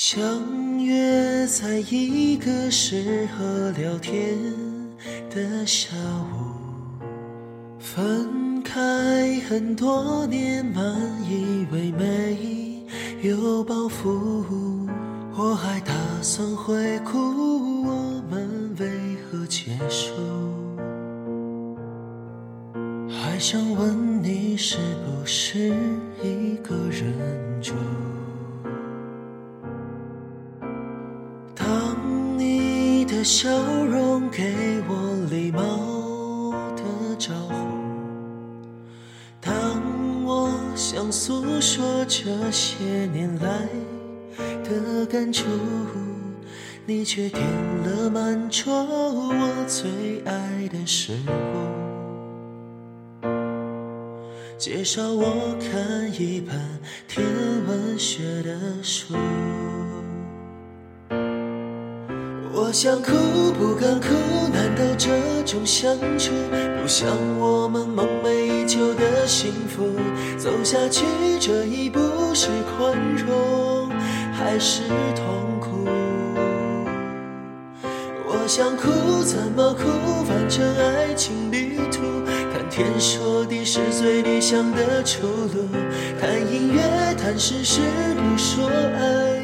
相约在一个适合聊天的下午，分开很多年，满以为没有包袱。我还打算回顾我们为何结束，还想问你是不是一个人的笑容给我礼貌的招呼。当我想诉说这些年来的感触，你却点了满桌我最爱的食物，介绍我看一本天文学的书。我想哭不敢哭，难道这种相处不像我们梦寐以求的幸福？走下去这一步是宽容还是痛苦？我想哭怎么哭？反正爱情旅途，看天说地是最理想的出路。谈音乐谈事不说爱，